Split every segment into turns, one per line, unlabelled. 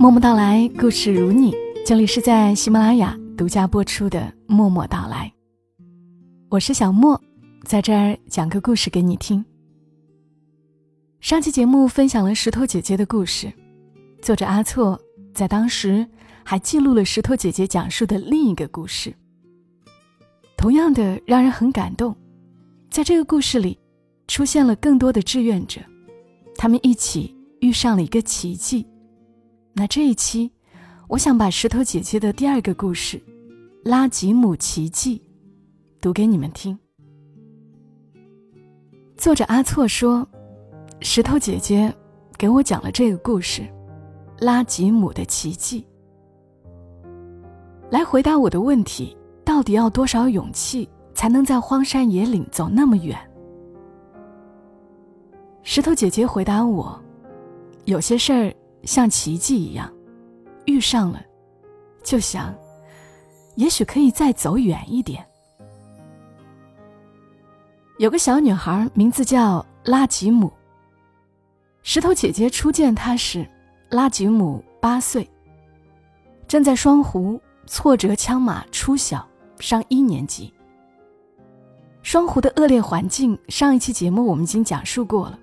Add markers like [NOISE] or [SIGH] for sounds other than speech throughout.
默默到来，故事如你。这里是在喜马拉雅独家播出的《默默到来》，我是小莫，在这儿讲个故事给你听。上期节目分享了石头姐姐的故事，作者阿错在当时还记录了石头姐姐讲述的另一个故事，同样的让人很感动。在这个故事里，出现了更多的志愿者，他们一起遇上了一个奇迹。那这一期，我想把石头姐姐的第二个故事《拉吉姆奇迹》读给你们听。作者阿措说：“石头姐姐给我讲了这个故事，《拉吉姆的奇迹》，来回答我的问题：到底要多少勇气才能在荒山野岭走那么远？”石头姐姐回答我：“有些事儿。”像奇迹一样，遇上了，就想，也许可以再走远一点。有个小女孩，名字叫拉吉姆。石头姐姐初见她时，拉吉姆八岁，正在双湖挫折枪马初小，上一年级。双湖的恶劣环境，上一期节目我们已经讲述过了。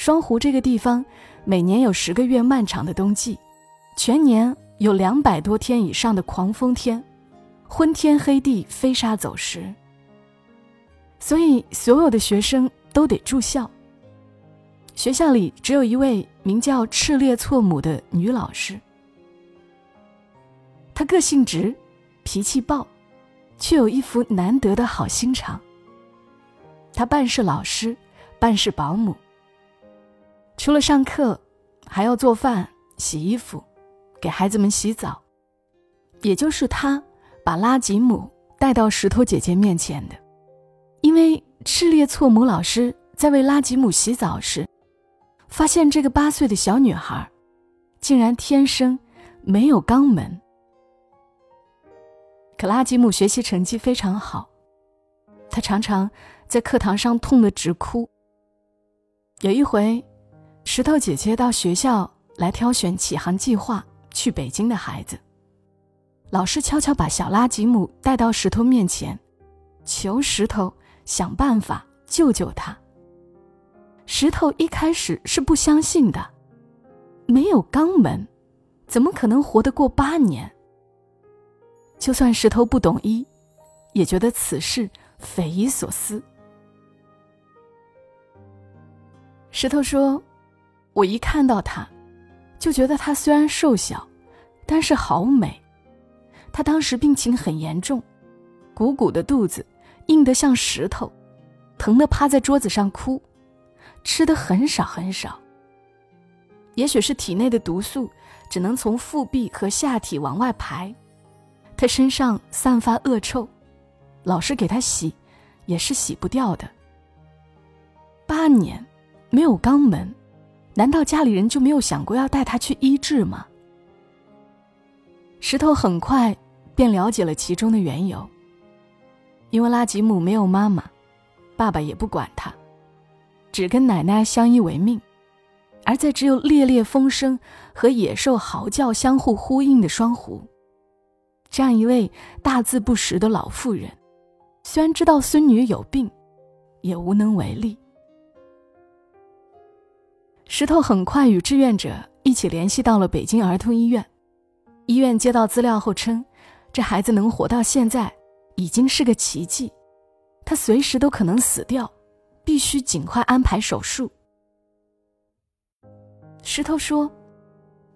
双湖这个地方。每年有十个月漫长的冬季，全年有两百多天以上的狂风天，昏天黑地，飞沙走石。所以所有的学生都得住校。学校里只有一位名叫赤列错母的女老师，她个性直，脾气暴，却有一副难得的好心肠。她半是老师，半是保姆。除了上课，还要做饭、洗衣服，给孩子们洗澡。也就是他把拉吉姆带到石头姐姐面前的，因为赤列错母老师在为拉吉姆洗澡时，发现这个八岁的小女孩，竟然天生没有肛门。可拉吉姆学习成绩非常好，他常常在课堂上痛得直哭。有一回。石头姐姐到学校来挑选启航计划去北京的孩子，老师悄悄把小拉吉姆带到石头面前，求石头想办法救救他。石头一开始是不相信的，没有肛门，怎么可能活得过八年？就算石头不懂医，也觉得此事匪夷所思。石头说。我一看到她，就觉得她虽然瘦小，但是好美。她当时病情很严重，鼓鼓的肚子硬得像石头，疼得趴在桌子上哭，吃的很少很少。也许是体内的毒素只能从腹壁和下体往外排，她身上散发恶臭，老师给她洗，也是洗不掉的。八年没有肛门。难道家里人就没有想过要带他去医治吗？石头很快便了解了其中的缘由。因为拉吉姆没有妈妈，爸爸也不管他，只跟奶奶相依为命。而在只有猎猎风声和野兽嚎叫相互呼应的双湖，这样一位大字不识的老妇人，虽然知道孙女有病，也无能为力。石头很快与志愿者一起联系到了北京儿童医院。医院接到资料后称，这孩子能活到现在已经是个奇迹，他随时都可能死掉，必须尽快安排手术。石头说：“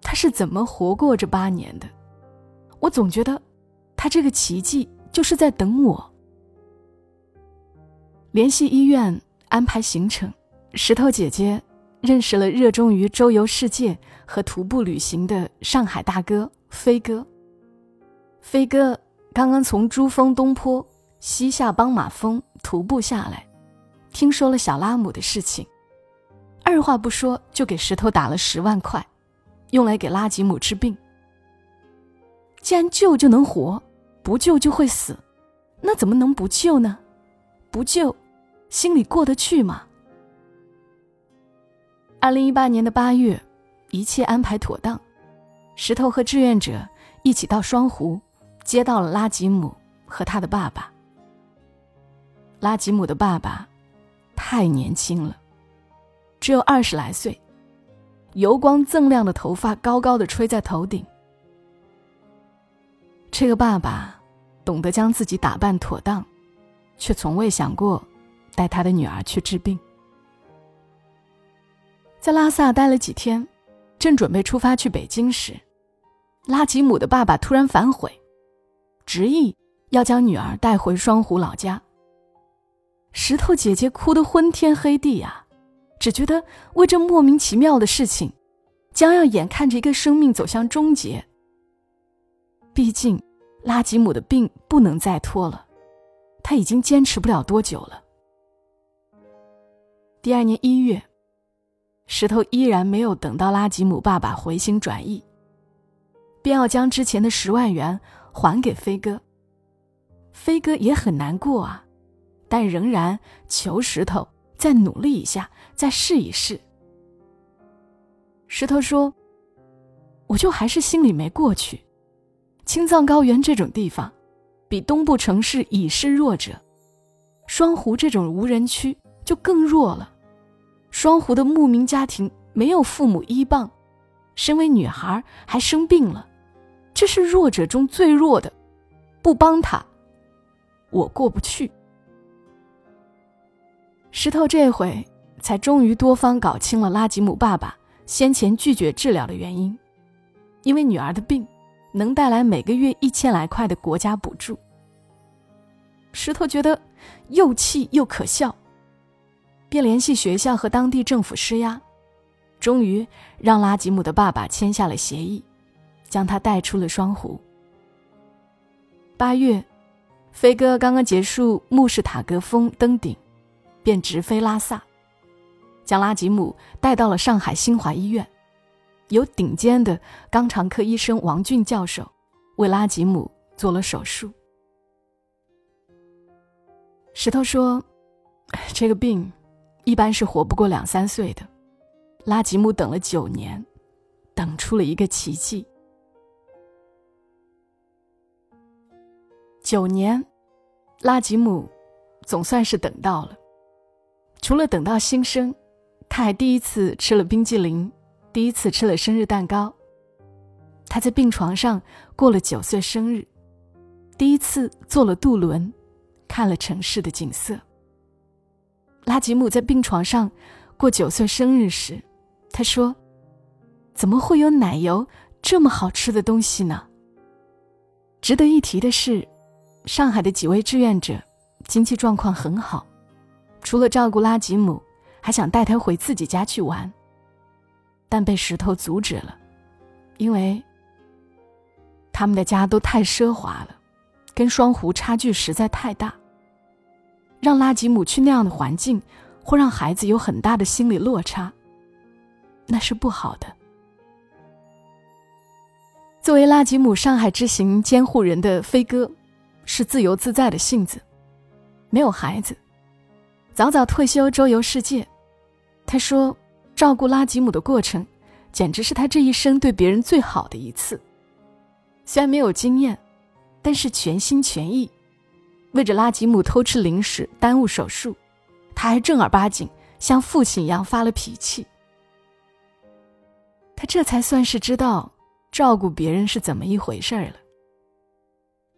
他是怎么活过这八年的？我总觉得，他这个奇迹就是在等我。”联系医院安排行程，石头姐姐。认识了热衷于周游世界和徒步旅行的上海大哥飞哥。飞哥刚刚从珠峰东坡西下邦马峰徒步下来，听说了小拉姆的事情，二话不说就给石头打了十万块，用来给拉吉姆治病。既然救就能活，不救就会死，那怎么能不救呢？不救，心里过得去吗？二零一八年的八月，一切安排妥当，石头和志愿者一起到双湖，接到了拉吉姆和他的爸爸。拉吉姆的爸爸太年轻了，只有二十来岁，油光锃亮的头发高高的吹在头顶。这个爸爸懂得将自己打扮妥当，却从未想过带他的女儿去治病。在拉萨待了几天，正准备出发去北京时，拉吉姆的爸爸突然反悔，执意要将女儿带回双湖老家。石头姐姐哭得昏天黑地啊，只觉得为这莫名其妙的事情，将要眼看着一个生命走向终结。毕竟，拉吉姆的病不能再拖了，他已经坚持不了多久了。第二年一月。石头依然没有等到拉吉姆爸爸回心转意，便要将之前的十万元还给飞哥。飞哥也很难过啊，但仍然求石头再努力一下，再试一试。石头说：“我就还是心里没过去，青藏高原这种地方，比东部城市已是弱者，双湖这种无人区就更弱了。”双湖的牧民家庭没有父母依傍，身为女孩还生病了，这是弱者中最弱的，不帮他，我过不去。石头这回才终于多方搞清了拉吉姆爸爸先前拒绝治疗的原因，因为女儿的病能带来每个月一千来块的国家补助。石头觉得又气又可笑。便联系学校和当地政府施压，终于让拉吉姆的爸爸签下了协议，将他带出了双湖。八月，飞哥刚刚结束穆士塔格峰登顶，便直飞拉萨，将拉吉姆带到了上海新华医院，由顶尖的肛肠科医生王俊教授为拉吉姆做了手术。石头说：“ [LAUGHS] 这个病。”一般是活不过两三岁的，拉吉姆等了九年，等出了一个奇迹。九年，拉吉姆总算是等到了。除了等到新生，他还第一次吃了冰激凌，第一次吃了生日蛋糕。他在病床上过了九岁生日，第一次坐了渡轮，看了城市的景色。拉吉姆在病床上过九岁生日时，他说：“怎么会有奶油这么好吃的东西呢？”值得一提的是，上海的几位志愿者经济状况很好，除了照顾拉吉姆，还想带他回自己家去玩，但被石头阻止了，因为他们的家都太奢华了，跟双湖差距实在太大。让拉吉姆去那样的环境，会让孩子有很大的心理落差。那是不好的。作为拉吉姆上海之行监护人的飞哥，是自由自在的性子，没有孩子，早早退休周游世界。他说，照顾拉吉姆的过程，简直是他这一生对别人最好的一次。虽然没有经验，但是全心全意。为着拉吉姆偷吃零食耽误手术，他还正儿八经像父亲一样发了脾气。他这才算是知道照顾别人是怎么一回事儿了。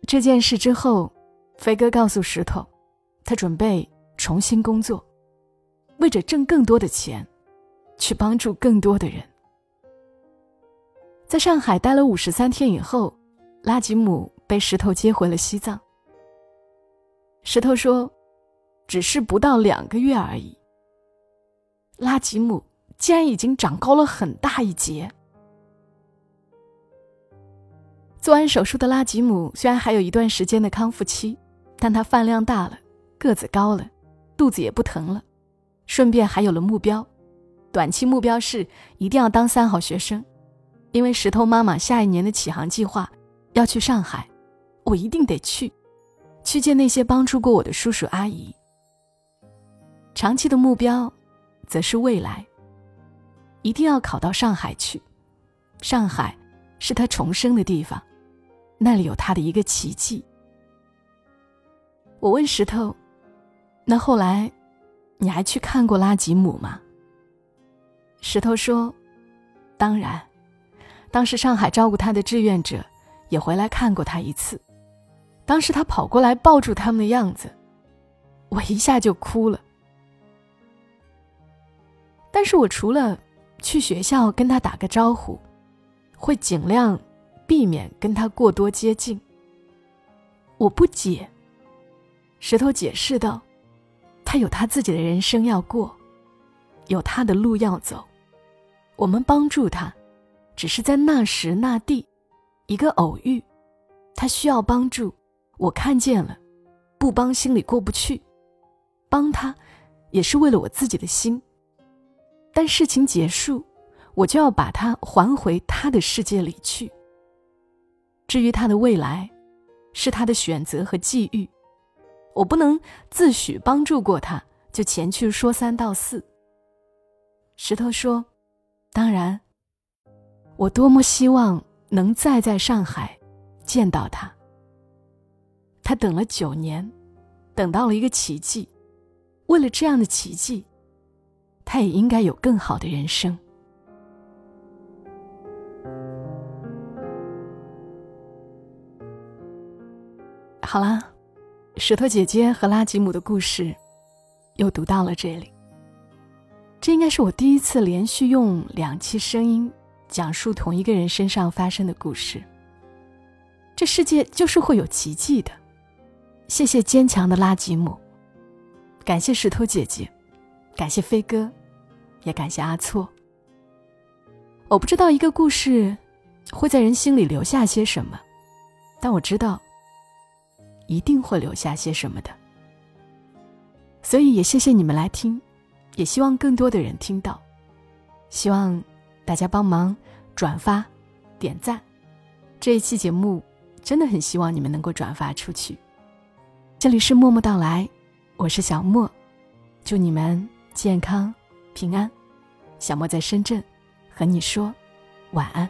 这件事之后，飞哥告诉石头，他准备重新工作，为着挣更多的钱，去帮助更多的人。在上海待了五十三天以后，拉吉姆被石头接回了西藏。石头说：“只是不到两个月而已。”拉吉姆竟然已经长高了很大一截。做完手术的拉吉姆虽然还有一段时间的康复期，但他饭量大了，个子高了，肚子也不疼了，顺便还有了目标。短期目标是一定要当三好学生，因为石头妈妈下一年的启航计划要去上海，我一定得去。去见那些帮助过我的叔叔阿姨。长期的目标，则是未来，一定要考到上海去。上海是他重生的地方，那里有他的一个奇迹。我问石头：“那后来，你还去看过拉吉姆吗？”石头说：“当然，当时上海照顾他的志愿者也回来看过他一次。当时他跑过来抱住他们的样子，我一下就哭了。但是我除了去学校跟他打个招呼，会尽量避免跟他过多接近。我不解。”石头解释道：“他有他自己的人生要过，有他的路要走。我们帮助他，只是在那时那地，一个偶遇。他需要帮助，我看见了，不帮心里过不去。帮他，也是为了我自己的心。但事情结束，我就要把他还回他的世界里去。至于他的未来，是他的选择和际遇。”我不能自诩帮助过他，就前去说三道四。石头说：“当然，我多么希望能再在上海见到他。他等了九年，等到了一个奇迹。为了这样的奇迹，他也应该有更好的人生。”好啦。石头姐姐和拉吉姆的故事，又读到了这里。这应该是我第一次连续用两期声音讲述同一个人身上发生的故事。这世界就是会有奇迹的。谢谢坚强的拉吉姆，感谢石头姐姐，感谢飞哥，也感谢阿错。我不知道一个故事会在人心里留下些什么，但我知道。一定会留下些什么的，所以也谢谢你们来听，也希望更多的人听到，希望大家帮忙转发、点赞。这一期节目真的很希望你们能够转发出去。这里是默默到来，我是小莫，祝你们健康平安。小莫在深圳，和你说晚安。